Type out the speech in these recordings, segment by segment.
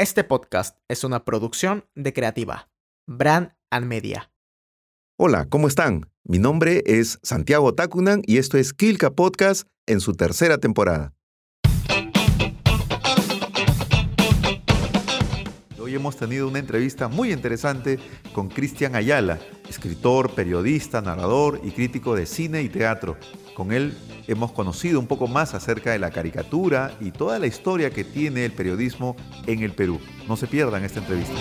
Este podcast es una producción de Creativa, Brand and Media. Hola, ¿cómo están? Mi nombre es Santiago Takunan y esto es Kilka Podcast en su tercera temporada. Hoy hemos tenido una entrevista muy interesante con Cristian Ayala, escritor, periodista, narrador y crítico de cine y teatro. Con él hemos conocido un poco más acerca de la caricatura y toda la historia que tiene el periodismo en el Perú. No se pierdan esta entrevista.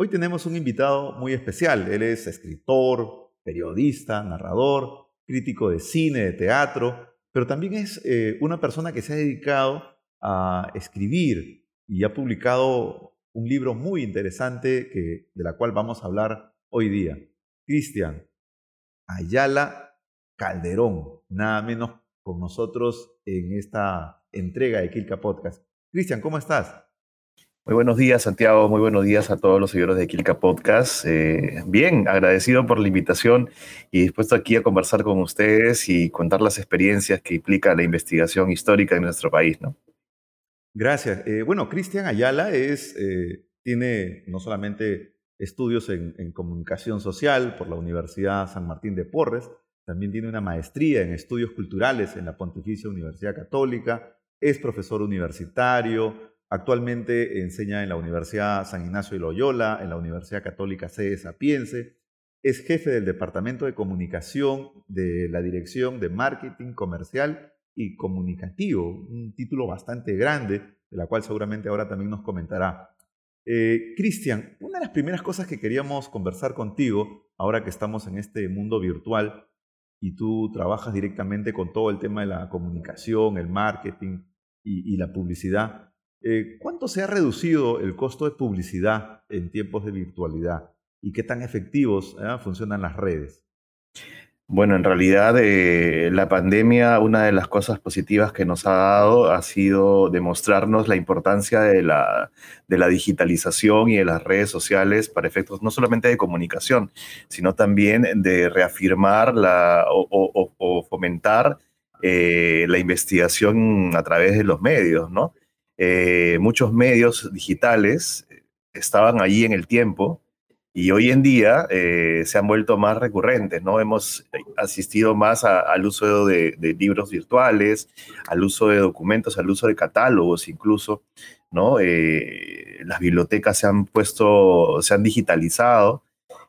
Hoy tenemos un invitado muy especial. Él es escritor, periodista, narrador, crítico de cine, de teatro, pero también es eh, una persona que se ha dedicado a escribir y ha publicado un libro muy interesante de la cual vamos a hablar hoy día. Cristian Ayala Calderón, nada menos con nosotros en esta entrega de Kilka Podcast. Cristian, ¿cómo estás? Muy buenos días, Santiago. Muy buenos días a todos los seguidores de Kilka Podcast. Eh, bien, agradecido por la invitación y dispuesto aquí a conversar con ustedes y contar las experiencias que implica la investigación histórica en nuestro país. ¿no? Gracias. Eh, bueno, Cristian Ayala es, eh, tiene no solamente estudios en, en comunicación social por la Universidad San Martín de Porres, también tiene una maestría en estudios culturales en la Pontificia Universidad Católica, es profesor universitario, Actualmente enseña en la Universidad San Ignacio de Loyola, en la Universidad Católica C de Sapiense. Es jefe del Departamento de Comunicación de la Dirección de Marketing Comercial y Comunicativo, un título bastante grande, de la cual seguramente ahora también nos comentará. Eh, Cristian, una de las primeras cosas que queríamos conversar contigo, ahora que estamos en este mundo virtual y tú trabajas directamente con todo el tema de la comunicación, el marketing y la publicidad, eh, ¿Cuánto se ha reducido el costo de publicidad en tiempos de virtualidad y qué tan efectivos eh, funcionan las redes? Bueno, en realidad eh, la pandemia, una de las cosas positivas que nos ha dado ha sido demostrarnos la importancia de la, digitalización y de las redes sociales para efectos no solamente de comunicación, sino también de reafirmar o, fomentar la investigación a través de los medios, ¿no? Eh, muchos medios digitales eh, estaban allí en el tiempo y hoy en día eh, se han vuelto más recurrentes, ¿no? Hemos asistido más al uso de, libros virtuales, al uso de documentos, al uso de catálogos incluso, ¿no? las bibliotecas se han puesto, se han digitalizado.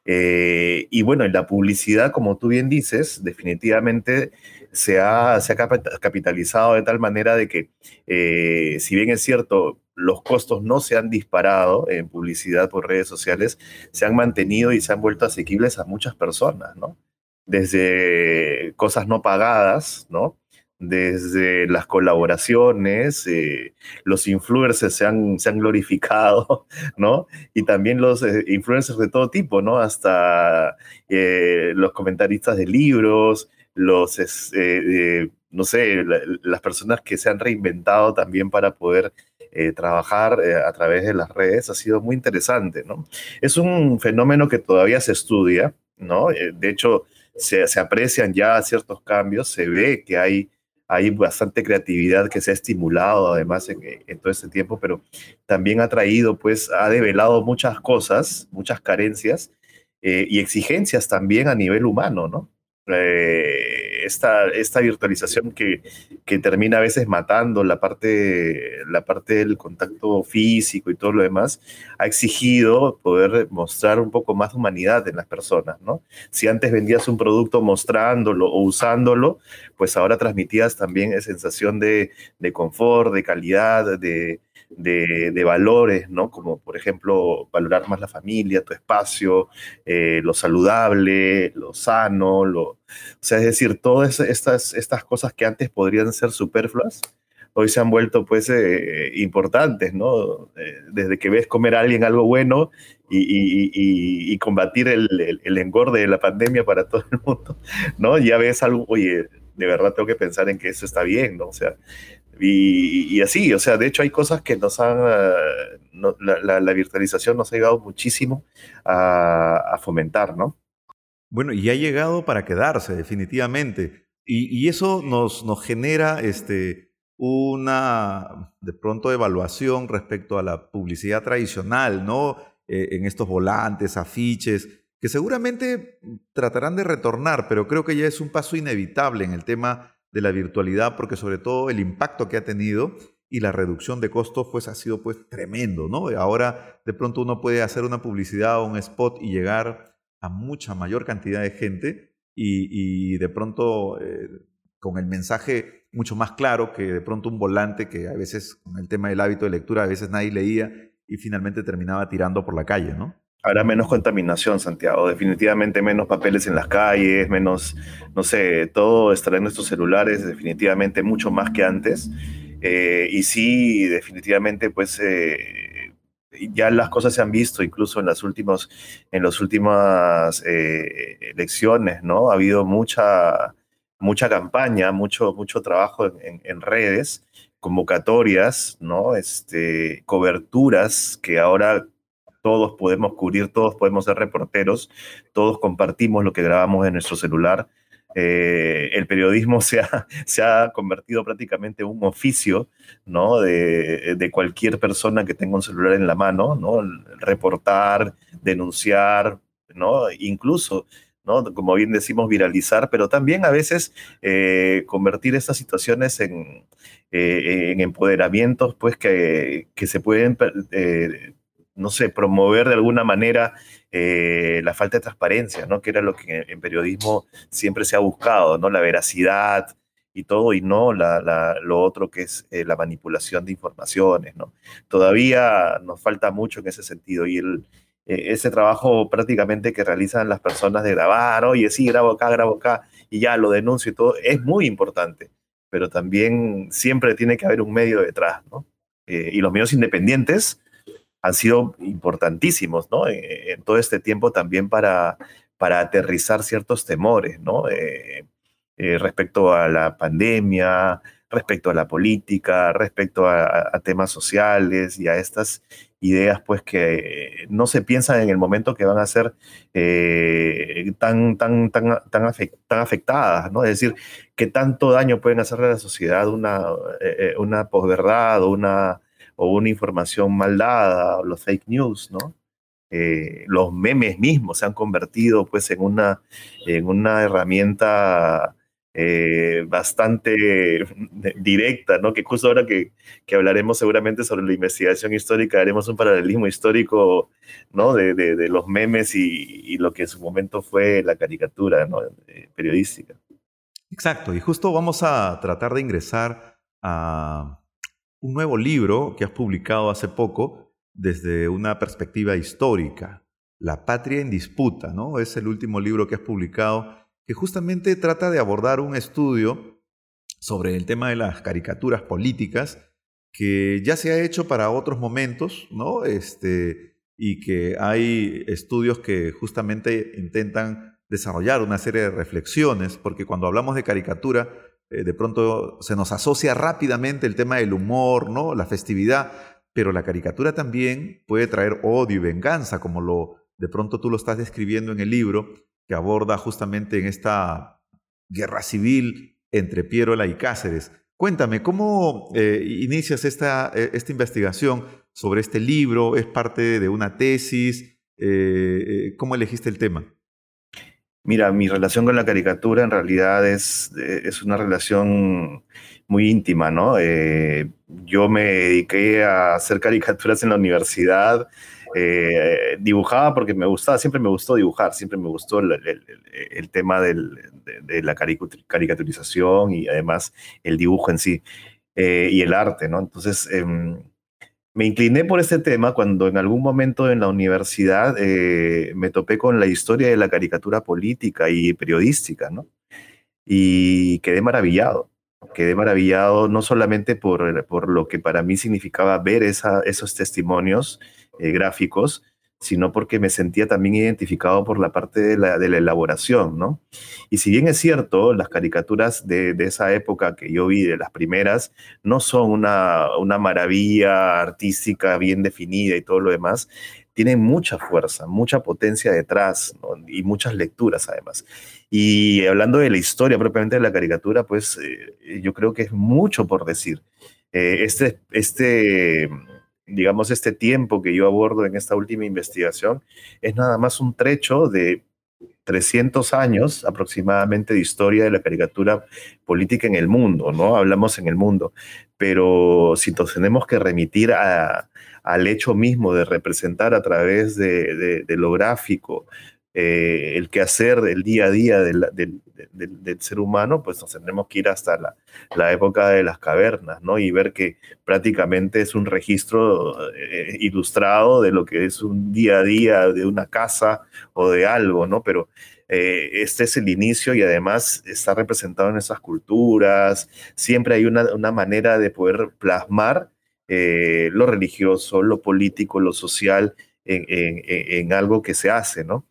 y bueno, en la publicidad, como tú bien dices, definitivamente se ha, se ha capitalizado de tal manera de que, eh, si bien es cierto, los costos no se han disparado en publicidad por redes sociales, se han mantenido y se han vuelto asequibles a muchas personas, ¿no? Desde cosas no pagadas, ¿no? desde las colaboraciones, eh, los influencers se han, se han glorificado, ¿no? Y también los eh, influencers de todo tipo, ¿no? Hasta los comentaristas de libros, los, eh, no sé, las personas que se han reinventado también para poder eh, trabajar eh, a través de las redes ha sido muy interesante, ¿no? Es un fenómeno que todavía se estudia, ¿no? de hecho, se, aprecian ya ciertos cambios, se ve que hay, hay bastante creatividad que se ha estimulado además en, en todo este tiempo, pero también ha traído, pues, ha develado muchas cosas, muchas carencias y exigencias también a nivel humano, ¿no? Eh, esta, esta virtualización que, que, termina a veces matando la parte, la parte del contacto físico y todo lo demás, ha exigido poder mostrar un poco más humanidad en las personas, ¿no? Si antes vendías un producto mostrándolo o usándolo, pues ahora transmitías también esa sensación de, de confort, de calidad, de, de, valores, ¿no? Como por ejemplo valorar más la familia, tu espacio, eh, lo saludable, lo sano, lo, o sea, es decir, todas estas, estas cosas que antes podrían ser superfluas, hoy se han vuelto pues eh, importantes, ¿no? Eh, desde que ves comer a alguien algo bueno y, combatir el, el, engorde de la pandemia para todo el mundo, ¿no? Ya ves algo, oye, de verdad tengo que pensar en que eso está bien, ¿no? O sea, y, así, o sea, de hecho hay cosas que nos han, eh, la, virtualización nos ha llegado muchísimo a, fomentar, ¿no? Bueno, y ha llegado para quedarse, definitivamente. Y, eso nos, nos genera este, una, de pronto, evaluación respecto a la publicidad tradicional, ¿no? Eh, en estos volantes, afiches, que seguramente tratarán de retornar, pero creo que ya es un paso inevitable en el tema de la virtualidad, porque sobre todo el impacto que ha tenido y la reducción de costos pues ha sido pues tremendo, ¿no? Ahora de pronto uno puede hacer una publicidad o un spot y llegar a mucha mayor cantidad de gente y, de pronto eh, con el mensaje mucho más claro que de pronto un volante que a veces con el tema del hábito de lectura a veces nadie leía y finalmente terminaba tirando por la calle, ¿no? Habrá menos contaminación, Santiago. Definitivamente menos papeles en las calles, menos, no sé, todo estará en nuestros celulares, definitivamente mucho más que antes. Eh, y sí, definitivamente, pues eh, ya las cosas se han visto, incluso en las últimas, en las últimas eh, elecciones, ¿no? Ha habido mucha, mucha campaña, mucho, mucho trabajo en, en redes, convocatorias, ¿no? Este, coberturas que ahora todos podemos cubrir, todos podemos ser reporteros, todos compartimos lo que grabamos en nuestro celular. Eh, el periodismo se ha, se ha, convertido prácticamente en un oficio ¿no? De, de, cualquier persona que tenga un celular en la mano, ¿no? reportar, denunciar, ¿no? incluso, ¿no? como bien decimos, viralizar, pero también a veces eh, convertir estas situaciones en, eh, en empoderamientos pues, que, que se pueden no sé, promover de alguna manera eh, la falta de transparencia, ¿no? Que era lo que en periodismo siempre se ha buscado, ¿no? La veracidad y todo, y no lo otro que es eh, la manipulación de informaciones, ¿no? Todavía nos falta mucho en ese sentido y e, ese trabajo prácticamente que realizan las personas de grabar, oye, sí, grabo acá, grabo acá, y ya lo denuncio y todo, es muy importante, pero también siempre tiene que haber un medio detrás, ¿no? Eh, y los medios independientes han sido importantísimos, ¿no? Eh, en todo este tiempo también para, para aterrizar ciertos temores, ¿no? Eh, eh, respecto a la pandemia, respecto a la política, respecto a, temas sociales y a estas ideas, pues que no se piensan en el momento que van a ser tan, tan, tan, tan, tan, afectadas, ¿no? Es decir, qué tanto daño pueden hacerle a la sociedad una, una posverdad o una o una información mal dada, o los fake news, ¿no? Eh, los memes mismos se han convertido pues en una, en una herramienta eh, bastante directa, ¿no? Que justo ahora que, que, hablaremos seguramente sobre la investigación histórica, haremos un paralelismo histórico, ¿no? De, de, los memes y, y, lo que en su momento fue la caricatura, ¿no? Eh, periodística. Exacto, y justo vamos a tratar de ingresar a un nuevo libro que has publicado hace poco desde una perspectiva histórica, La Patria en Disputa, ¿no? Es el último libro que has publicado que justamente trata de abordar un estudio sobre el tema de las caricaturas políticas que ya se ha hecho para otros momentos, ¿no? Este, y que hay estudios que justamente intentan desarrollar una serie de reflexiones, porque cuando hablamos de caricatura, eh, de pronto se nos asocia rápidamente el tema del humor, ¿no? la festividad, pero la caricatura también puede traer odio y venganza, como lo de pronto tú lo estás describiendo en el libro, que aborda justamente en esta guerra civil entre Pierola y Cáceres. Cuéntame, ¿cómo eh, inicias esta, eh, esta, investigación sobre este libro? ¿Es parte de una tesis? ¿Cómo elegiste el tema? Mira, mi relación con la caricatura en realidad es, es una relación muy íntima, ¿no? Eh, yo me dediqué a hacer caricaturas en la universidad, eh, dibujaba porque me gustaba, siempre me gustó dibujar, siempre me gustó el, tema de, la caricaturización y además el dibujo en sí eh, y el arte, ¿no? Entonces, em, me incliné por este tema cuando en algún momento en la universidad eh, me topé con la historia de la caricatura política y periodística, ¿no? Y quedé maravillado. Quedé maravillado no solamente por, por lo que para mí significaba ver esa, esos testimonios eh, gráficos, sino porque me sentía también identificado por la parte de la, de la elaboración, ¿no? Y si bien es cierto, las caricaturas de, de, esa época que yo vi, de las primeras, no son una, una maravilla artística bien definida y todo lo demás, tienen mucha fuerza, mucha potencia detrás y muchas lecturas además. Y hablando de la historia propiamente de la caricatura, pues eh, yo creo que es mucho por decir. Eh, este, este digamos, este tiempo que yo abordo en esta última investigación es nada más un trecho de 300 años aproximadamente de historia de la caricatura política en el mundo, ¿no? Hablamos en el mundo, pero si nos tenemos que remitir al hecho mismo de representar a través de, de lo gráfico eh, el quehacer del día a día del, ser humano, pues nos tendremos que ir hasta la, época de las cavernas, ¿no? Y ver que prácticamente es un registro eh, ilustrado de lo que es un día a día de una casa o de algo, ¿no? Pero eh, este es el inicio y además está representado en esas culturas, siempre hay una, manera de poder plasmar lo religioso, lo político, lo social en, en algo que se hace, ¿no?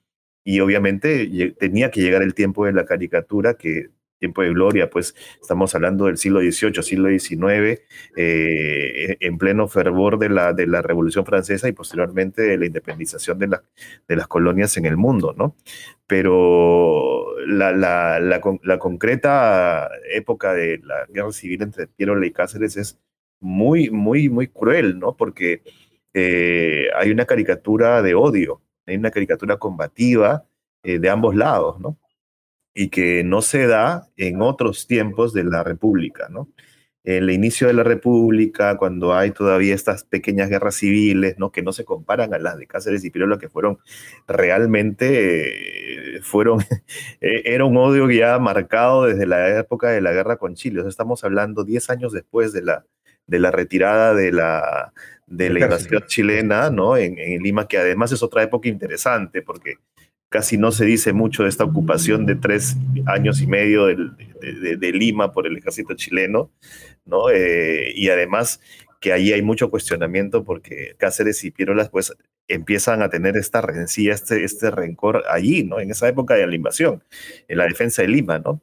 Y obviamente tenía que llegar el tiempo de la caricatura, que tiempo de gloria, pues estamos hablando del siglo XVIII, siglo XIX, eh, en pleno fervor de la, de la Revolución Francesa y posteriormente de la independización de, la, de las colonias en el mundo, ¿no? Pero la, la, concreta época de la guerra civil entre Piero y Cáceres es muy, muy, muy cruel, ¿no? Porque eh, hay una caricatura de odio, hay una caricatura combativa eh, de ambos lados, ¿no? Y que no se da en otros tiempos de la República, ¿no? En el inicio de la República, cuando hay todavía estas pequeñas guerras civiles, ¿no? Que no se comparan a las de Cáceres y Pirola, que fueron realmente, eh, fueron, eh, era un odio ya marcado desde la época de la guerra con Chile. O sea, estamos hablando 10 años después de la, de la retirada de la, de la invasión chilena, ¿no? En, Lima, que además es otra época interesante, porque casi no se dice mucho de esta ocupación de tres años y medio de, Lima por el ejército chileno, ¿no? Eh, y además que ahí hay mucho cuestionamiento porque Cáceres y Pirolas pues empiezan a tener esta rencilla, este, este rencor allí, ¿no? En esa época de la invasión, en la defensa de Lima, ¿no?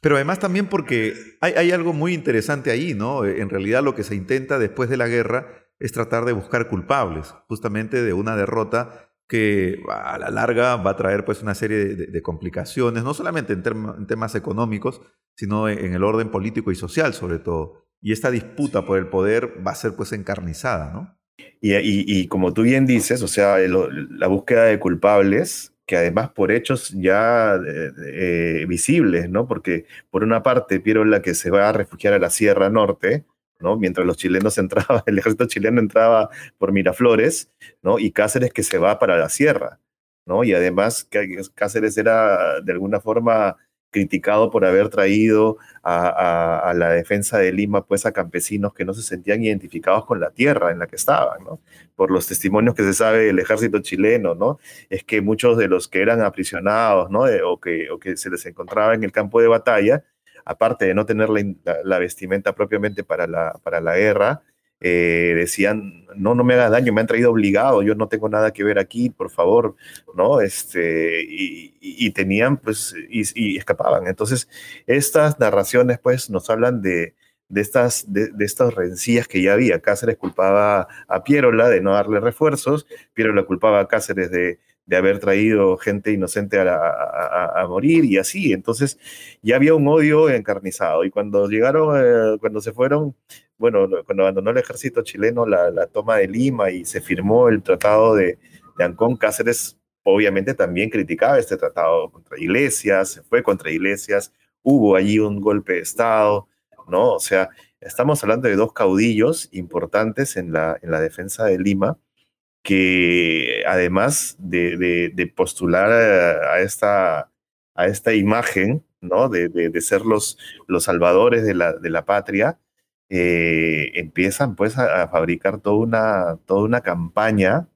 Pero además también porque hay, hay algo muy interesante ahí, ¿no? En realidad lo que se intenta después de la guerra es tratar de buscar culpables, justamente de una derrota que a la larga va a traer pues una serie de, complicaciones, no solamente en, temas económicos, sino en el orden político y social sobre todo. Y esta disputa por el poder va a ser pues encarnizada, ¿no? Y, como tú bien dices, o sea, la búsqueda de culpables, que además por hechos ya eh, eh, visibles, ¿no? Porque por una parte, Piero la que se va a refugiar a la Sierra Norte, Mientras los chilenos entraban, el ejército chileno entraba por Miraflores, ¿no? Y Cáceres que se va para la sierra, ¿no? Y además Cáceres era de alguna forma criticado por haber traído a, la defensa de Lima pues a campesinos que no se sentían identificados con la tierra en la que estaban, ¿no? Por los testimonios que se sabe del ejército chileno, ¿no? Es que muchos de los que eran aprisionados, ¿no? o, que, o que se les encontraba en el campo de batalla, aparte de no tener la, vestimenta propiamente para la, para la guerra, eh, decían, no, no me haga daño, me han traído obligado, yo no tengo nada que ver aquí, por favor, ¿no? Este, y, tenían, pues, y, escapaban. Entonces, estas narraciones, pues, nos hablan de, de estas, de, estas rencillas que ya había. Cáceres culpaba a Pierola de no darle refuerzos, Pierola culpaba a Cáceres de, de haber traído gente inocente a, morir y así. Entonces ya había un odio encarnizado. Y cuando llegaron, eh, cuando se fueron, bueno, cuando abandonó el ejército chileno la, toma de Lima y se firmó el tratado de, de Ancón, Cáceres obviamente también criticaba este tratado contra iglesias, se fue contra iglesias, hubo allí un golpe de Estado, ¿no? O sea, estamos hablando de dos caudillos importantes en la, en la defensa de Lima, que además de, postular a, esta, imagen, ¿no? De, ser los, salvadores de la patria, eh, empiezan pues a, fabricar toda una, toda una campaña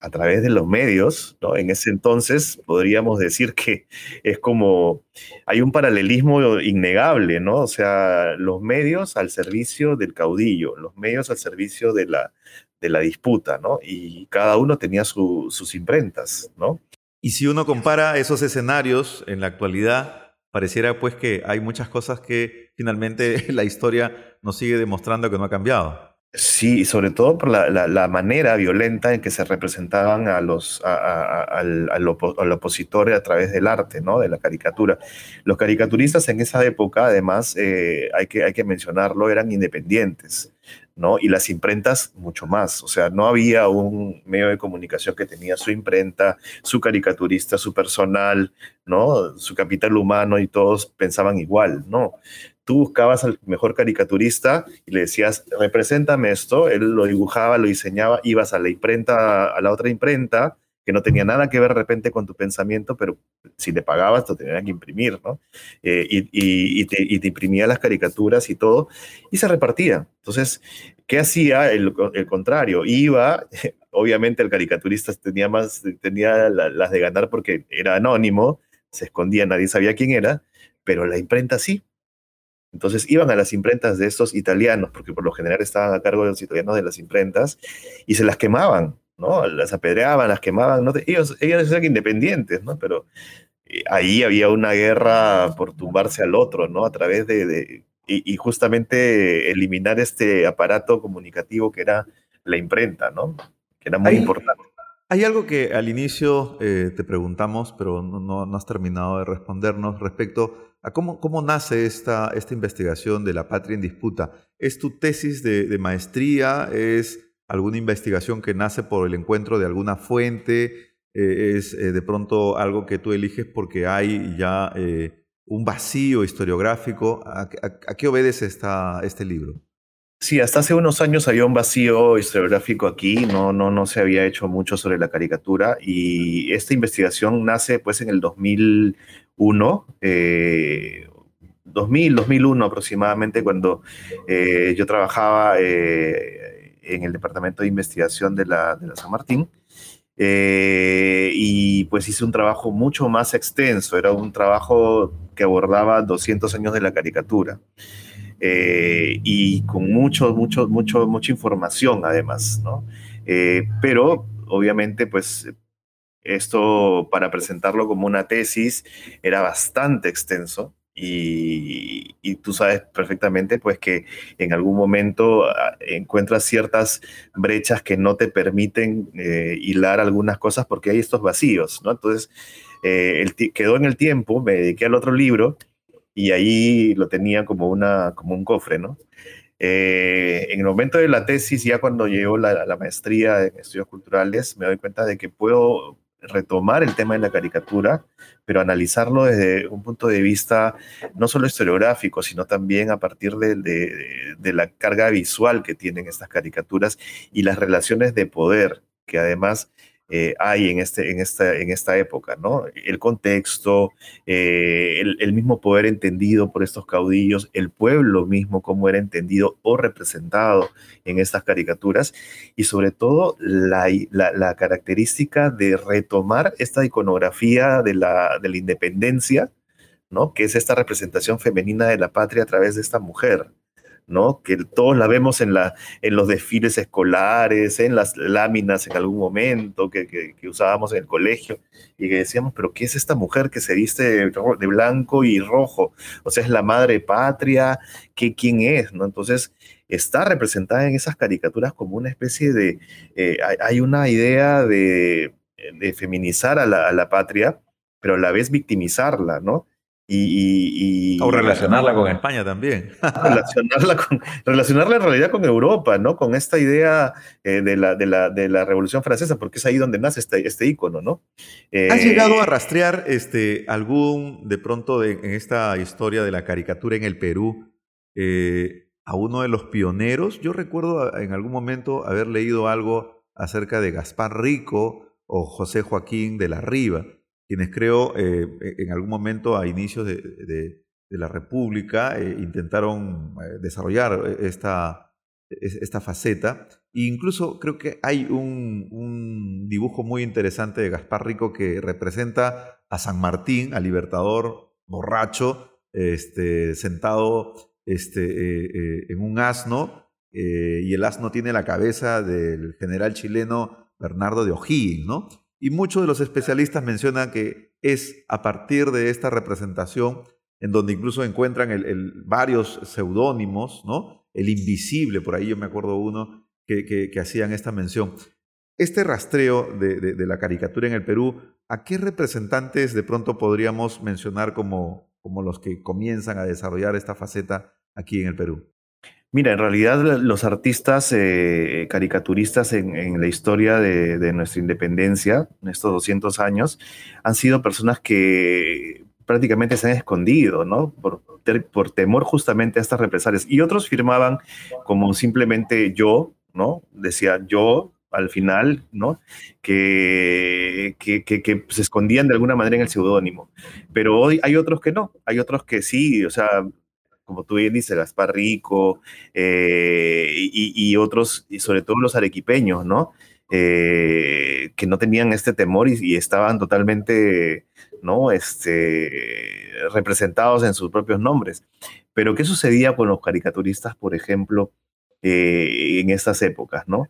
a través de los medios, ¿no? En ese entonces podríamos decir que es como, hay un paralelismo innegable, ¿no? O sea, los medios al servicio del caudillo, los medios al servicio de la, de la disputa, ¿no? Y cada uno tenía sus imprentas, ¿no? Y si uno compara esos escenarios en la actualidad, pareciera pues que hay muchas cosas que finalmente la historia nos sigue demostrando que no ha cambiado. Sí, sobre todo por la, manera violenta en que se representaban a los, al, opositor a través del arte, ¿no? de la caricatura. Los caricaturistas en esa época, además, eh, hay, que, hay que mencionarlo, eran independientes. ¿no? Y las imprentas mucho más. O sea, no había un medio de comunicación que tenía su imprenta, su caricaturista, su personal, ¿no? Su capital humano y todos pensaban igual, ¿no? Tú buscabas al mejor caricaturista y le decías, represéntame esto, él lo dibujaba, lo diseñaba, ibas a la imprenta, a la otra imprenta, que no tenía nada que ver de repente con tu pensamiento, pero si le pagabas te tenían que imprimir, ¿no? Eh, y, te, imprimía las caricaturas y todo, y se repartía. Entonces, ¿qué hacía? El, contrario, iba, obviamente el caricaturista tenía más, tenía las de ganar porque era anónimo, se escondía, nadie sabía quién era, pero la imprenta sí. Entonces iban a las imprentas de estos italianos, porque por lo general estaban a cargo de los italianos de las imprentas, y se las quemaban. ¿no? Las apedreaban, las quemaban, ¿no? ellos, ellos eran independientes, ¿no? Pero eh, ahí había una guerra por tumbarse al otro, ¿no? A través de, y, justamente eliminar este aparato comunicativo que era la imprenta, ¿no? Que era muy importante. Hay algo que al inicio eh, te preguntamos, pero no, no, has terminado de respondernos respecto a cómo, nace esta, investigación de la patria en disputa. ¿Es tu tesis de, maestría? ¿Es alguna investigación que nace por el encuentro de alguna fuente, eh, es eh, de pronto algo que tú eliges porque hay ya eh, un vacío historiográfico. ¿A, qué obedece esta, este libro? Sí, hasta hace unos años había un vacío historiográfico aquí, no, no, no se había hecho mucho sobre la caricatura y esta investigación nace pues en el 2001, 2000, 2001 aproximadamente, cuando yo trabajaba en el Departamento de Investigación de la, de la San Martín. Eh, y pues hice un trabajo mucho más extenso, era un trabajo que abordaba 200 años de la caricatura eh, y con mucho, mucho, mucho, mucha información además, ¿no? Eh, pero obviamente pues esto para presentarlo como una tesis era bastante extenso y, tú sabes perfectamente pues que en algún momento ah, encuentras ciertas brechas que no te permiten eh, hilar algunas cosas porque hay estos vacíos, ¿no? Entonces, eh, quedó en el tiempo, me dediqué al otro libro y ahí lo tenía como, una, como un cofre, ¿no? Eh, en el momento de la tesis, ya cuando llegó la, la, maestría en estudios culturales, me doy cuenta de que puedo retomar el tema de la caricatura, pero analizarlo desde un punto de vista no solo historiográfico, sino también a partir de, la carga visual que tienen estas caricaturas y las relaciones de poder que además eh, hay en, este, en, esta, en esta época, ¿no? El contexto, eh, el, mismo poder entendido por estos caudillos, el pueblo mismo, cómo era entendido o representado en estas caricaturas, y sobre todo la, la, característica de retomar esta iconografía de la, de la independencia, ¿no? Que es esta representación femenina de la patria a través de esta mujer. ¿No? Que todos la vemos en, la, en los desfiles escolares, en las láminas en algún momento que, que, usábamos en el colegio y que decíamos, pero ¿qué es esta mujer que se viste de, blanco y rojo? O sea, es la madre patria, ¿qué, ¿quién es? ¿no? Entonces, está representada en esas caricaturas como una especie de, eh, hay una idea de, de feminizar a la, a la patria, pero a la vez victimizarla, ¿no? Y, o relacionarla con España también. relacionarla, con, relacionarla en realidad con Europa, ¿no? Con esta idea eh, de, la, de, la, de, la, Revolución Francesa, porque es ahí donde nace este, este ícono, ¿no? ¿Has llegado a rastrear este, algún, de pronto, en esta historia de la caricatura en el Perú, a uno de los pioneros? Yo recuerdo en algún momento haber leído algo acerca de Gaspar Rico o José Joaquín de la Riva quienes creo eh, en algún momento a inicios de, la República eh, intentaron eh, desarrollar esta, esta faceta. E incluso creo que hay un, dibujo muy interesante de Gaspar Rico que representa a San Martín, al libertador borracho, este, sentado este, en un asno, y el asno tiene la cabeza del general chileno Bernardo de O'Higgins, ¿no? Y muchos de los especialistas mencionan que es a partir de esta representación en donde incluso encuentran el, varios seudónimos, ¿no? El invisible, por ahí yo me acuerdo uno que, hacían esta mención. Este rastreo de, de, la caricatura en el Perú, ¿a qué representantes de pronto podríamos mencionar como, como los que comienzan a desarrollar esta faceta aquí en el Perú? Mira, en realidad los artistas eh, caricaturistas en, la historia de, nuestra independencia, en estos 200 años, han sido personas que prácticamente se han escondido, ¿no? Por, por temor justamente a estas represalias. Y otros firmaban como simplemente yo, ¿no? Decía yo, al final, ¿no? Que, que, que, se escondían de alguna manera en el seudónimo. Pero hoy hay otros que no, hay otros que sí, o sea, como tú bien dices, Gaspar Rico eh, y, otros, y sobre todo los arequipeños, ¿no? Eh, que no tenían este temor y, estaban totalmente, ¿no? Este, representados en sus propios nombres. Pero, ¿qué sucedía con los caricaturistas, por ejemplo, eh, en estas épocas, ¿no?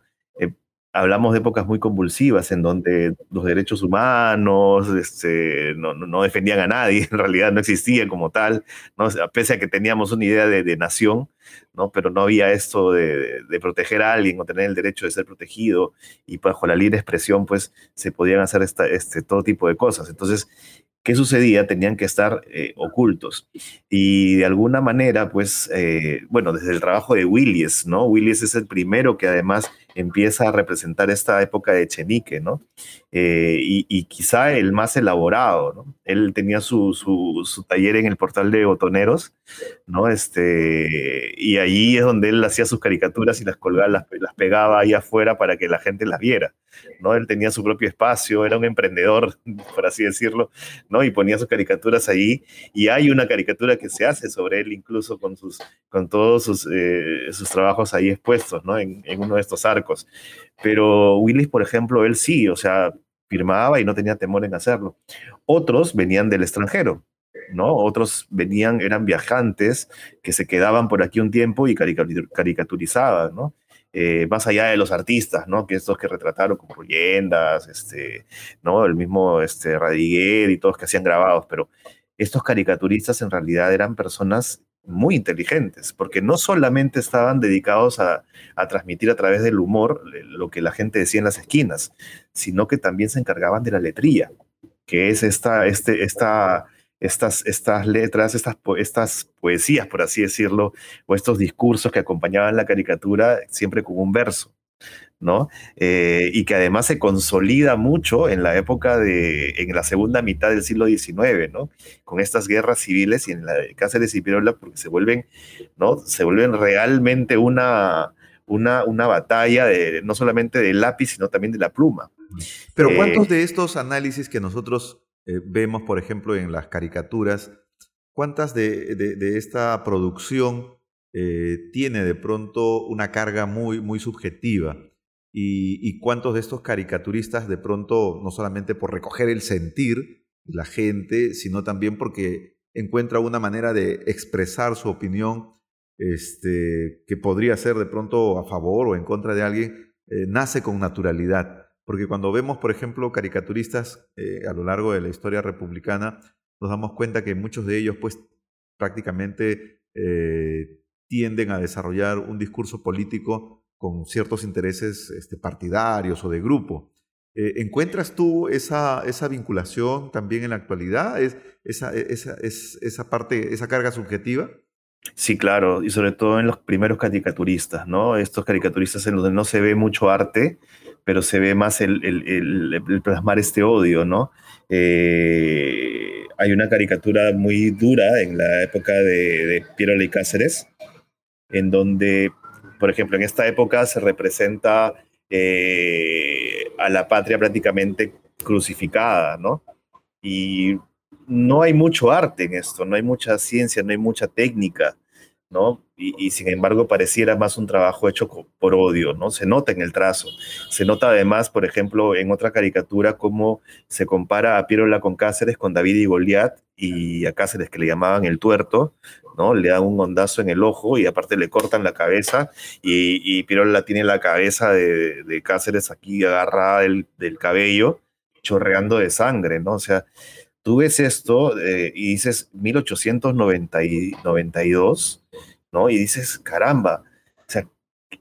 Hablamos de épocas muy convulsivas en donde los derechos humanos este, no, no, defendían a nadie, en realidad no existían como tal, ¿no? pese a que teníamos una idea de, nación, ¿no? pero no había esto de, de, proteger a alguien o tener el derecho de ser protegido y bajo la libre expresión pues se podían hacer esta, este, todo tipo de cosas. Entonces, ¿qué sucedía? Tenían que estar eh, ocultos. Y de alguna manera, pues, eh, bueno, desde el trabajo de Willis, ¿no? Willis es el primero que además empieza a representar esta época de Chenique, ¿no? Eh, y, quizá el más elaborado, ¿no? Él tenía su, su, taller en el portal de botoneros, ¿no? Este, y allí es donde él hacía sus caricaturas y las colgaba, las, las pegaba ahí afuera para que la gente las viera, ¿no? Él tenía su propio espacio, era un emprendedor, por así decirlo, ¿no? Y ponía sus caricaturas allí, y hay una caricatura que se hace sobre él incluso con, sus, con todos sus, eh, sus trabajos ahí expuestos, ¿no? En, en uno de estos arcos pero Willis, por ejemplo, él sí, o sea, firmaba y no tenía temor en hacerlo. Otros venían del extranjero, ¿no? Otros venían, eran viajantes que se quedaban por aquí un tiempo y caricaturizaban, ¿no? Eh, más allá de los artistas, ¿no? Que estos que retrataron como leyendas, este, ¿no? El mismo este, Radiguer y todos que hacían grabados, pero estos caricaturistas en realidad eran personas muy inteligentes, porque no solamente estaban dedicados a, transmitir a través del humor lo que la gente decía en las esquinas, sino que también se encargaban de la letría, que es esta, este, esta, estas, estas letras, estas, estas poesías, por así decirlo, o estos discursos que acompañaban la caricatura siempre con un verso. ¿No? Eh, y que además se consolida mucho en la época de, en la segunda mitad del siglo XIX, ¿no? Con estas guerras civiles y en la de Cáceres y Pirola, porque se vuelven, ¿no? Se vuelven realmente una, una, una batalla de, no solamente del lápiz, sino también de la pluma. Pero eh, ¿cuántos de estos análisis que nosotros eh, vemos, por ejemplo, en las caricaturas, cuántas de, de, esta producción tiene de pronto una carga muy, muy subjetiva? Y, cuántos de estos caricaturistas de pronto, no solamente por recoger el sentir de la gente, sino también porque encuentra una manera de expresar su opinión este, que podría ser de pronto a favor o en contra de alguien, eh, nace con naturalidad. Porque cuando vemos, por ejemplo, caricaturistas eh, a lo largo de la historia republicana, nos damos cuenta que muchos de ellos, pues, prácticamente eh, tienden a desarrollar un discurso político con ciertos intereses este, partidarios o de grupo. Eh, ¿Encuentras tú esa, esa vinculación también en la actualidad? ¿Es, esa, esa, es, esa parte, esa carga subjetiva? Sí, claro, y sobre todo en los primeros caricaturistas, ¿no? Estos caricaturistas en donde no se ve mucho arte, pero se ve más el, el, plasmar este odio, ¿no? Eh, hay una caricatura muy dura en la época de, de Piero Ley Cáceres, en donde, por ejemplo, en esta época se representa eh, a la patria prácticamente crucificada, ¿no? Y no hay mucho arte en esto, no hay mucha ciencia, no hay mucha técnica, ¿no? Y, sin embargo pareciera más un trabajo hecho por odio, ¿no? Se nota en el trazo. Se nota además, por ejemplo, en otra caricatura cómo se compara a Pirola con Cáceres con David y Goliat y a Cáceres que le llamaban el tuerto, ¿no? Le dan un ondazo en el ojo y aparte le cortan la cabeza y, Pirola tiene la cabeza de, Cáceres aquí agarrada del, del cabello, chorreando de sangre, ¿no? O sea, tú ves esto eh, y dices 1892, ¿no? Y dices, caramba, o sea,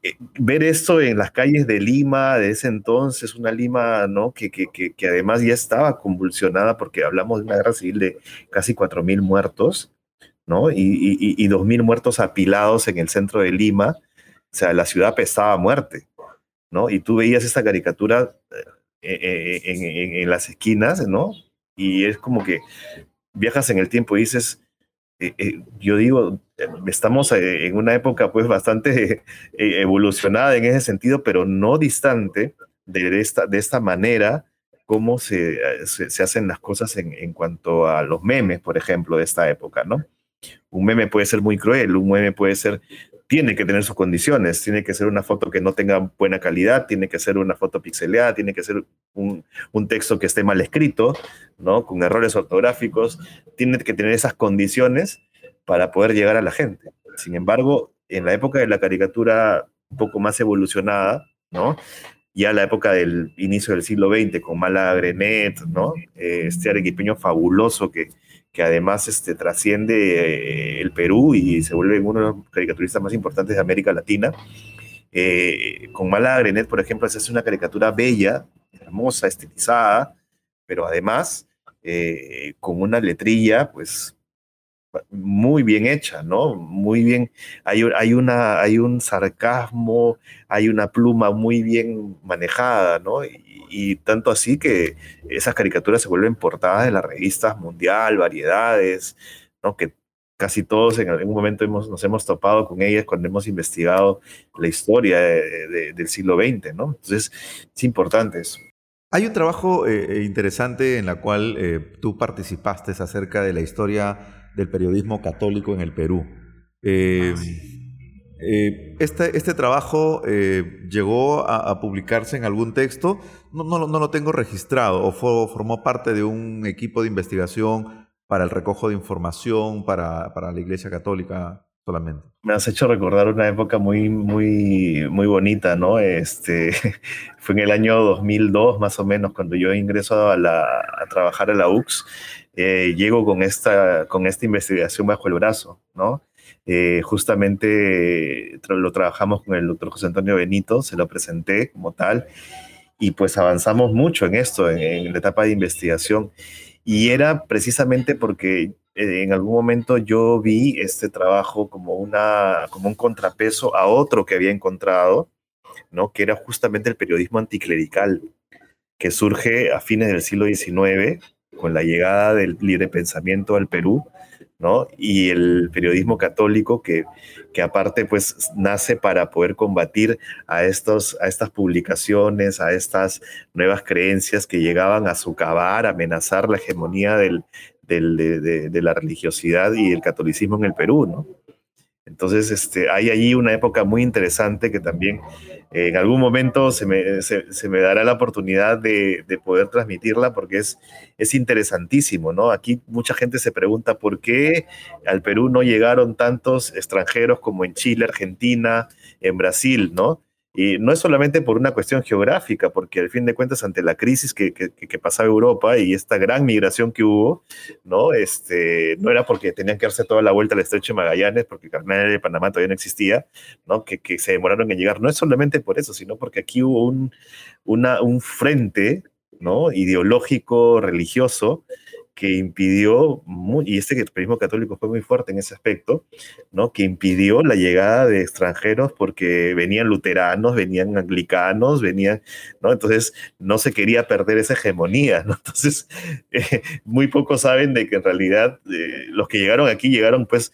eh, ver esto en las calles de Lima de ese entonces, una Lima, ¿no? Que, que, que, además ya estaba convulsionada porque hablamos de una guerra civil de casi 4.000 muertos, ¿no? Y, y, y 2.000 muertos apilados en el centro de Lima, o sea, la ciudad pesaba muerte, ¿no? Y tú veías esta caricatura eh, en, en, en las esquinas, ¿no? Y es como que viajas en el tiempo y dices, eh, eh, yo digo, estamos eh, en una época pues bastante evolucionada en ese sentido, pero no distante de esta, de esta manera cómo se, se, hacen las cosas en, en, cuanto a los memes, por ejemplo, de esta época, ¿no? Un meme puede ser muy cruel, un meme puede ser tiene que tener sus condiciones, tiene que ser una foto que no tenga buena calidad, tiene que ser una foto pixeleada, tiene que ser un, texto que esté mal escrito, ¿no? con errores ortográficos, tiene que tener esas condiciones para poder llegar a la gente. Sin embargo, en la época de la caricatura un poco más evolucionada, ¿no? ya la época del inicio del siglo XX, con Mala Grenet, ¿no? Eh, este arequipeño fabuloso que, que además este, trasciende eh, el Perú y se vuelve uno de los caricaturistas más importantes de América Latina. Eh, con Mala Grenet, por ejemplo, se hace una caricatura bella, hermosa, estilizada, pero además eh, con una letrilla, pues muy bien hecha, ¿no? Muy bien, hay, hay, una, hay un sarcasmo, hay una pluma muy bien manejada, ¿no? Tanto así que esas caricaturas se vuelven portadas de las revistas Mundial, Variedades, ¿no? Que casi todos en algún momento hemos, nos hemos topado con ellas cuando hemos investigado la historia del siglo XX, ¿no? Entonces, es importante eso. Hay un trabajo eh, eh, interesante en la cual eh, tú participaste acerca de la historia del periodismo católico en el Perú. Eh, ah, eh, este, este, trabajo eh, llegó a, publicarse en algún texto, no, no, no, lo tengo registrado, o formó parte de un equipo de investigación para el recojo de información para, para, la Iglesia Católica solamente. Me has hecho recordar una época muy, muy, muy bonita, ¿no? Este, fue en el año 2002 más o menos cuando yo ingreso a, la, a trabajar en la UX eh, llego con esta, con esta investigación bajo el brazo, ¿no? Eh, justamente lo trabajamos con el doctor José Antonio Benito, se lo presenté como tal, y pues avanzamos mucho en esto, en, la etapa de investigación. Y era precisamente porque eh, en algún momento yo vi este trabajo como, una, como un contrapeso a otro que había encontrado, ¿no? que era justamente el periodismo anticlerical, que surge a fines del siglo XIX con la llegada del libre pensamiento al Perú, ¿no? Y el periodismo católico que, que aparte pues nace para poder combatir a, estos, a estas publicaciones, a estas nuevas creencias que llegaban a socavar, amenazar la hegemonía del, de, de, la religiosidad y el catolicismo en el Perú, ¿no? Entonces, este, hay allí una época muy interesante que también en algún momento se me, se, me dará la oportunidad de, de, poder transmitirla porque es, es interesantísimo, ¿no? Aquí mucha gente se pregunta por qué al Perú no llegaron tantos extranjeros como en Chile, Argentina, en Brasil, ¿no? Y no es solamente por una cuestión geográfica, porque al fin de cuentas, ante la crisis que, que, pasaba Europa y esta gran migración que hubo, ¿no? Este, no era porque tenían que darse toda la vuelta al estrecho de Magallanes, porque el canal de Panamá todavía no existía, ¿no? Que, que, se demoraron en llegar. No es solamente por eso, sino porque aquí hubo un, una, un frente, ¿no? Ideológico, religioso, que impidió, y este extremismo católico fue muy fuerte en ese aspecto, ¿no? que impidió la llegada de extranjeros porque venían luteranos, venían anglicanos, venían, ¿no? Entonces no se quería perder esa hegemonía, ¿no? Entonces eh, muy pocos saben de que en realidad eh, los que llegaron aquí llegaron pues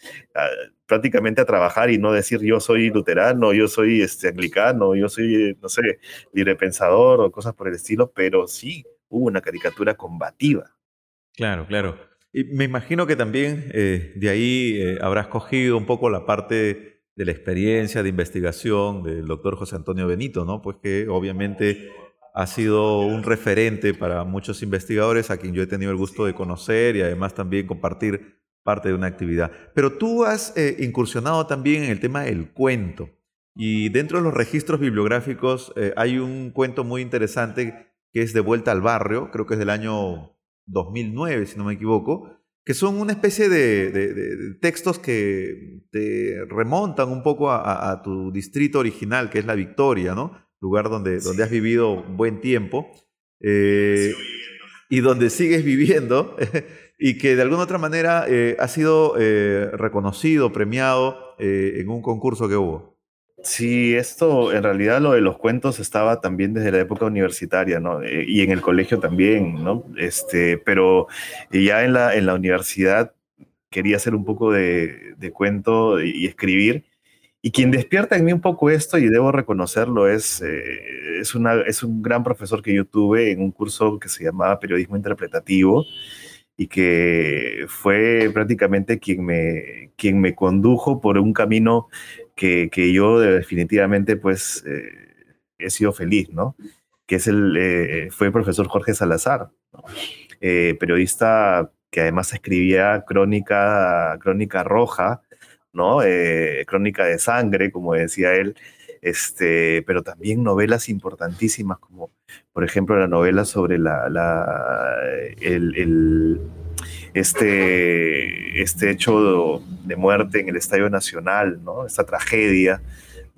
prácticamente a trabajar y no decir yo soy luterano, yo soy este, anglicano, yo soy, no sé, librepensador o cosas por el estilo, pero sí hubo una caricatura combativa. Claro, claro. Y me imagino que también eh, de ahí eh, habrás cogido un poco la parte de la experiencia de investigación del doctor José Antonio Benito, ¿no? Pues que obviamente ha sido un referente para muchos investigadores a quien yo he tenido el gusto de conocer y además también compartir parte de una actividad. Pero tú has eh, incursionado también en el tema del cuento. Y dentro de los registros bibliográficos hay un cuento muy interesante que es De vuelta al barrio, creo que es del año 2009, si no me equivoco, que son una especie de, textos que te remontan un poco a, tu distrito original, que es La Victoria, ¿no? Lugar donde, donde has vivido buen tiempo. Eh, y donde sigues viviendo y que de alguna otra manera eh, ha sido eh, reconocido, premiado en un concurso que hubo. Sí, esto en realidad lo de los cuentos estaba también desde la época universitaria, ¿no? Eh, y en el colegio también, ¿no? Este, pero ya en la, en la universidad quería hacer un poco de, cuento y escribir. Y quien despierta en mí un poco esto, y debo reconocerlo, es, eh, es, una, es un gran profesor que yo tuve en un curso que se llamaba Periodismo Interpretativo y que fue prácticamente quien me, quien me condujo por un camino que, que yo definitivamente pues eh, he sido feliz, ¿no? Que es el, eh, fue el profesor Jorge Salazar, eh, periodista que además escribía crónica, crónica roja, ¿no? crónica de sangre, como decía él, este, pero también novelas importantísimas como, por ejemplo, la novela sobre la, la el, el este, este hecho de muerte en el Estadio Nacional, ¿no? esta tragedia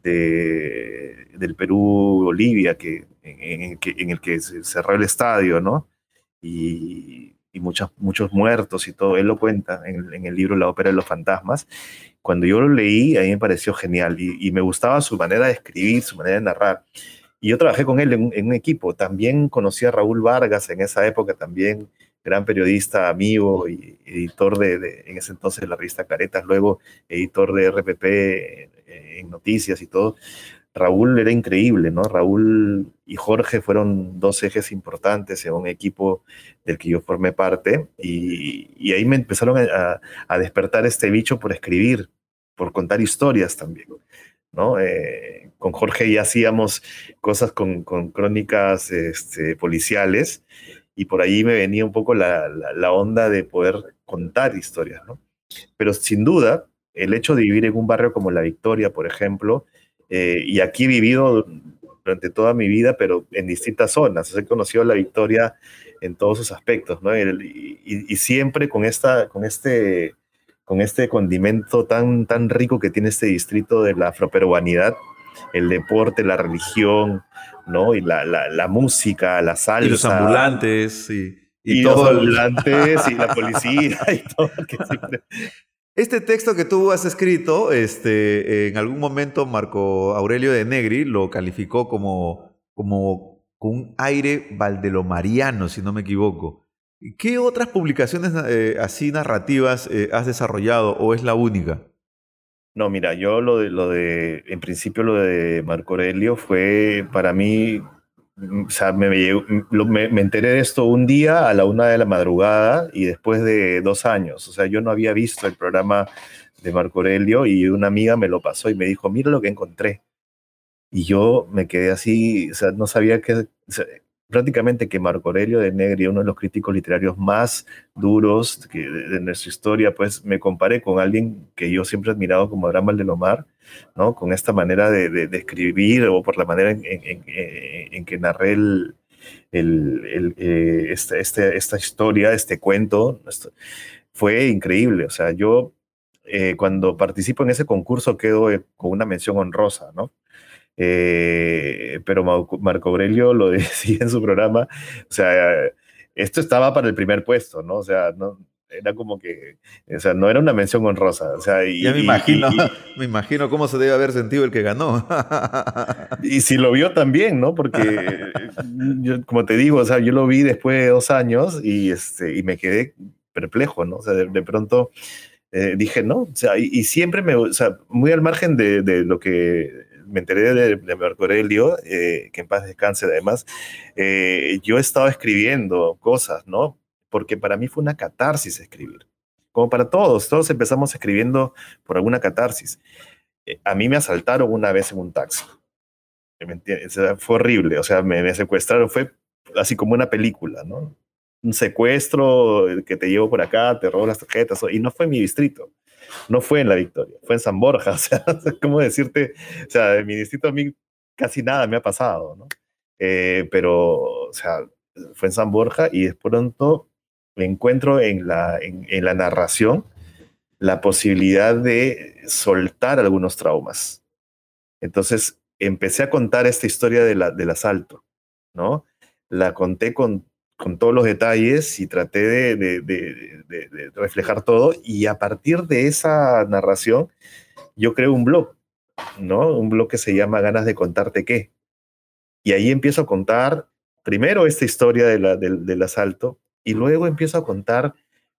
de, del Perú-Bolivia que, en, el que se cerró el estadio, ¿no? Y, y muchos, muchos muertos y todo. Él lo cuenta en, el libro La ópera de los fantasmas. Cuando yo lo leí, a mí me pareció genial y, y me gustaba su manera de escribir, su manera de narrar. Y yo trabajé con él en, en, un equipo. También conocí a Raúl Vargas en esa época, también gran periodista, amigo y editor de, en ese entonces la revista Caretas, luego editor de RPP en, noticias y todo. Raúl era increíble, ¿no? Raúl y Jorge fueron dos ejes importantes en un equipo del que yo formé parte y, ahí me empezaron a, despertar este bicho por escribir, por contar historias también, ¿no? Eh, con Jorge ya hacíamos cosas con, con crónicas este, policiales y por ahí me venía un poco la, la, onda de poder contar historias, ¿no? Pero sin duda, el hecho de vivir en un barrio como La Victoria, por ejemplo, eh, y aquí he vivido durante toda mi vida, pero en distintas zonas, he conocido La Victoria en todos sus aspectos, ¿no? Y, y, siempre con, esta, con, este, con este condimento tan, tan rico que tiene este distrito de la afroperuanidad, el deporte, la religión, ¿no? Y la, la, música, la salsa. Y los ambulantes, y, y, los ambulantes, y la policía, y todo. Este texto que tú has escrito, este, en algún momento Marco Aurelio de Negri lo calificó como, como con un aire valdelomariano, si no me equivoco. ¿Qué otras publicaciones eh, así narrativas eh, has desarrollado o es la única? No, mira, yo lo de, lo de, en principio lo de Marco Aurelio fue para mí, mm, o sea, me, me, me, enteré de esto un día a la una de la madrugada y después de dos años, o sea, yo no había visto el programa de Marco Aurelio y una amiga me lo pasó y me dijo, mira lo que encontré. Y yo me quedé así, o sea, no sabía qué, prácticamente que Marco Aurelio de Negri, uno de los críticos literarios más duros de, nuestra historia, pues me comparé con alguien que yo siempre he admirado como Abraham Valdelomar, ¿no? Con esta manera de, escribir o por la manera en, que narré eh, esta historia, este cuento, fue increíble. O sea, yo eh, cuando participo en ese concurso quedo eh, con una mención honrosa, ¿no? Eh, pero Marco Aurelio lo decía en su programa, o sea, esto estaba para el primer puesto, ¿no? O sea, no, era como que, o sea, no era una mención honrosa, o sea, y, ya me imagino, me imagino cómo se debe haber sentido el que ganó. y si lo vio también, ¿no? Porque, como te digo, o sea, yo lo vi después de dos años y, este, y me quedé perplejo, ¿no? O sea, de, pronto eh, dije, no, o sea, y, siempre me, o sea, muy al margen de, de lo que me enteré de, de Marco Aurelio, eh, que en paz descanse además, eh, yo estaba escribiendo cosas, ¿no? Porque para mí fue una catarsis escribir. Como para todos, todos empezamos escribiendo por alguna catarsis. Eh, a mí me asaltaron una vez en un taxi. ¿Me entiendes? fue horrible, o sea, me, me secuestraron, fue así como una película, ¿no? un secuestro que te llevo por acá, te robo las tarjetas, y no fue en mi distrito no fue en la Victoria, fue en San Borja. O sea, ¿cómo decirte? O sea, en mi distrito a mí casi nada me ha pasado, ¿no? Eh, pero, o sea, fue en San Borja y de pronto me encuentro en la, en, la narración la posibilidad de soltar algunos traumas. Entonces, empecé a contar esta historia de la, del asalto, ¿no? La conté con con todos los detalles y traté de, reflejar todo. Y a partir de esa narración, yo creo un blog, ¿no? Un blog que se llama Ganas de contarte qué. Y ahí empiezo a contar primero esta historia del, asalto y luego empiezo a contar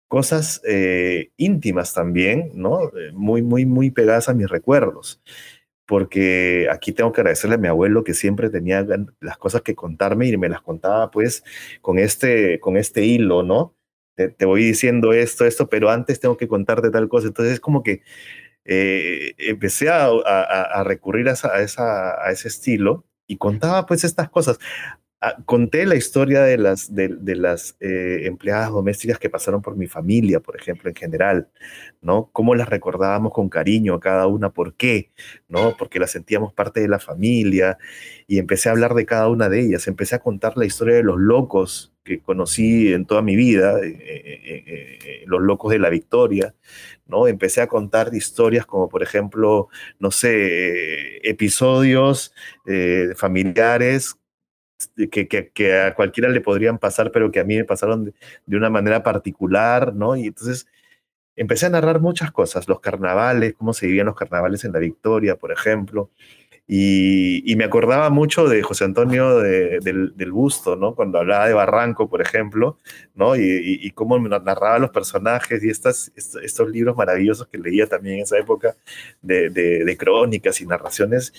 cosas eh, íntimas también, ¿no? Eh, muy, muy, muy pegadas a mis recuerdos porque aquí tengo que agradecerle a mi abuelo que siempre tenía las cosas que contarme y me las contaba pues con este, con este hilo, ¿no? Te, voy diciendo esto, esto, pero antes tengo que contarte tal cosa. Entonces es como que eh, empecé a, recurrir a, esa, a ese estilo y contaba pues estas cosas. Ah, conté la historia de las, de, las eh, empleadas domésticas que pasaron por mi familia, por ejemplo, en general, ¿no? Cómo las recordábamos con cariño a cada una, ¿por qué? ¿No? Porque las sentíamos parte de la familia y empecé a hablar de cada una de ellas, empecé a contar la historia de los locos que conocí en toda mi vida, eh, eh, los locos de la victoria, ¿no? Empecé a contar historias como, por ejemplo, no sé, episodios familiares que, que, a cualquiera le podrían pasar, pero que a mí me pasaron de, una manera particular, ¿no? Y entonces empecé a narrar muchas cosas, los carnavales, cómo se vivían los carnavales en la Victoria, por ejemplo. Y, me acordaba mucho de José Antonio del, Busto, ¿no? Cuando hablaba de Barranco, por ejemplo, ¿no? Y, cómo narraba los personajes y estas, estos, libros maravillosos que leía también en esa época de crónicas y narraciones.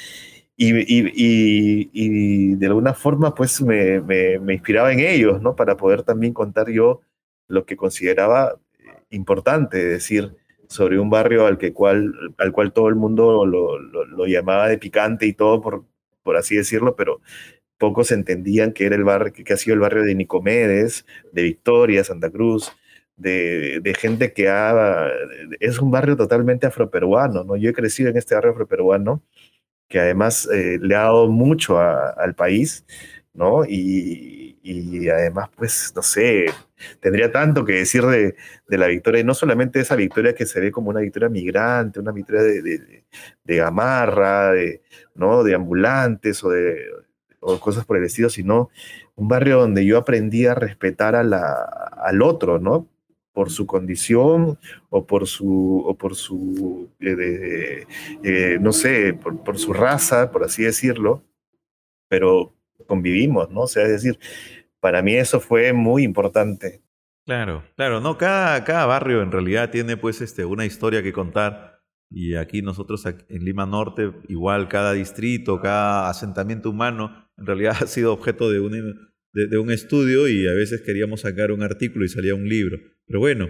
Y, de alguna forma pues me, me, inspiraba en ellos, ¿no? Para poder también contar yo lo que consideraba eh, importante, decir, sobre un barrio al, que cual, al cual todo el mundo lo, lo, llamaba de picante y todo, por, por así decirlo, pero pocos entendían que era el barrio, que, ha sido el barrio de Nicomedes, de Victoria, Santa Cruz, de, de, gente que ha, es un barrio totalmente afroperuano, ¿no? Yo he crecido en este barrio afroperuano que además eh, le ha dado mucho al país, ¿no? Y, además, pues, no sé, tendría tanto que decir de, de, la victoria, y no solamente esa victoria que se ve como una victoria migrante, una victoria de, de, de gamarra, de, ¿no? de ambulantes o de o cosas por el estilo, sino un barrio donde yo aprendí a respetar a al otro, ¿no? Por su condición o por su, o por su eh, eh, no sé, por, su raza, por así decirlo, pero convivimos, ¿no? O sea, es decir, para mí eso fue muy importante. Claro, claro, no, cada, cada barrio en realidad tiene pues este, una historia que contar y aquí nosotros en Lima Norte, igual cada distrito, cada asentamiento humano, en realidad ha sido objeto de un, de un estudio y a veces queríamos sacar un artículo y salía un libro. Pero bueno,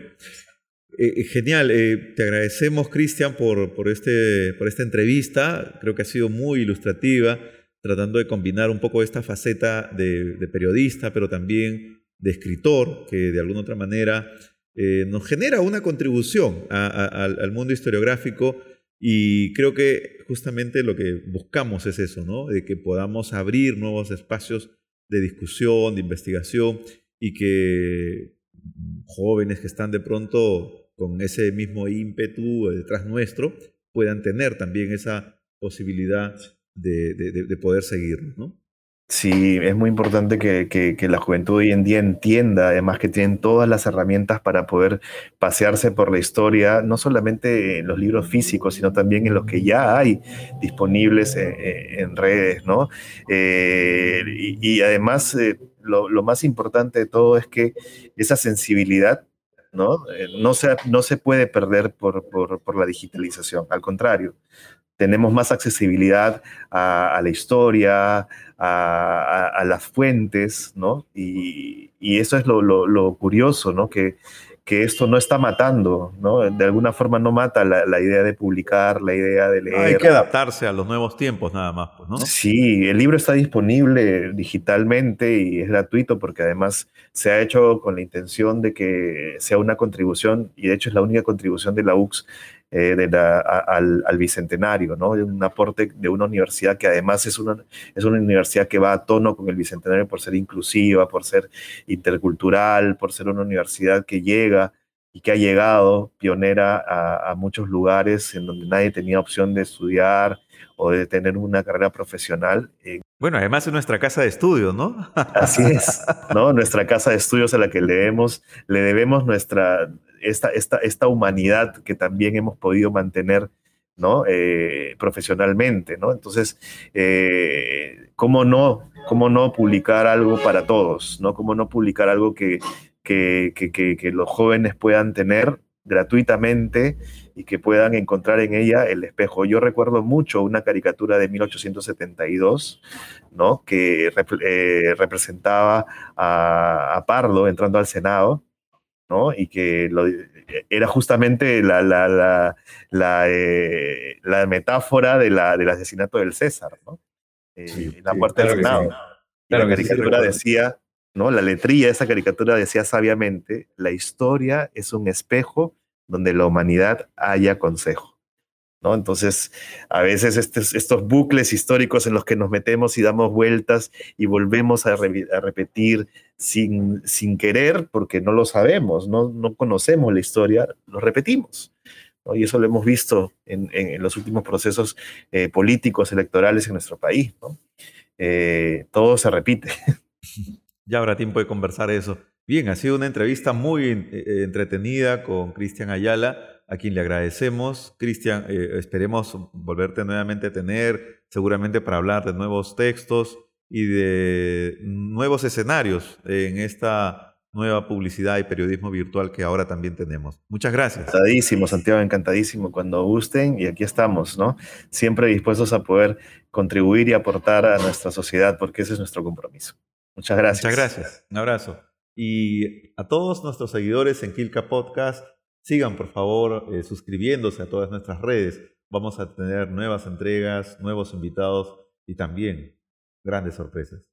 eh, eh, genial. Eh, te agradecemos, Cristian, por, por, este, por esta entrevista. Creo que ha sido muy ilustrativa. tratando de combinar un poco esta faceta de, periodista, pero también de escritor, que de alguna otra manera eh, nos genera una contribución al mundo historiográfico y creo que justamente lo que buscamos es eso, ¿no? De que podamos abrir nuevos espacios de discusión, de investigación y que jóvenes que están de pronto con ese mismo ímpetu detrás nuestro puedan tener también esa posibilidad de, de, poder seguirnos, ¿no? Sí, es muy importante que, la juventud hoy en día entienda, además que tienen todas las herramientas para poder pasearse por la historia, no solamente en los libros físicos, sino también en los que ya hay disponibles en, redes, ¿no? Eh, y, además, eh, lo, más importante de todo es que esa sensibilidad ¿no? Eh, no, se, no se puede perder por, por la digitalización, al contrario, tenemos más accesibilidad a, la historia, a, las fuentes, ¿no? Y, eso es lo, curioso, ¿no? Que, que, esto no está matando, ¿no? De alguna forma no mata la, idea de publicar, la idea de leer. Hay que adaptarse a los nuevos tiempos nada más, pues, ¿no? Sí, el libro está disponible digitalmente y es gratuito porque además se ha hecho con la intención de que sea una contribución, y de hecho es la única contribución de la UX eh, de al, bicentenario, ¿no? Un aporte de una universidad que además es una, es una universidad que va a tono con el bicentenario por ser inclusiva, por ser intercultural, por ser una universidad que llega y que ha llegado pionera a, muchos lugares en donde nadie tenía opción de estudiar o de tener una carrera profesional. Bueno, además es nuestra casa de estudios, ¿no? Así es, ¿no? Nuestra casa de estudios a la que leemos, le debemos nuestra, esta, esta, esta humanidad que también hemos podido mantener ¿no? Eh, profesionalmente, ¿no? Entonces, eh, ¿cómo, no, ¿cómo no publicar algo para todos, ¿no? ¿Cómo no publicar algo que, que, que, los jóvenes puedan tener gratuitamente y que puedan encontrar en ella el espejo. Yo recuerdo mucho una caricatura de 1872, ¿no? Que eh, representaba a, a Pardo entrando al Senado, y que eh, era justamente la, la, la, eh, metáfora de la, del asesinato del César, ¿no? Eh, la muerte del Senado. la caricatura decía, ¿no? La letría de esa caricatura decía sabiamente, la historia es un espejo donde la humanidad haya consejo. ¿No? Entonces, a veces estos, bucles históricos en los que nos metemos y damos vueltas y volvemos a, repetir sin, sin querer, porque no lo sabemos, no, no conocemos la historia, lo repetimos. Y eso lo hemos visto en, en los últimos procesos eh, políticos, electorales en nuestro país. Eh, todo se repite. Ya habrá tiempo de conversar eso. Bien, ha sido una entrevista muy eh, entretenida con Cristian Ayala, a quien le agradecemos. Cristian, esperemos volverte nuevamente a tener, seguramente para hablar de nuevos textos y de nuevos escenarios en esta nueva publicidad y periodismo virtual que ahora también tenemos. Muchas gracias. Encantadísimo, Santiago, encantadísimo cuando gusten y aquí estamos, ¿no? Siempre dispuestos a poder contribuir y aportar a nuestra sociedad porque ese es nuestro compromiso. Muchas gracias. Muchas gracias. Un abrazo. Y a todos nuestros seguidores en Kilka Podcast, sigan por favor eh, suscribiéndose a todas nuestras redes. Vamos a tener nuevas entregas, nuevos invitados y también grandes sorpresas.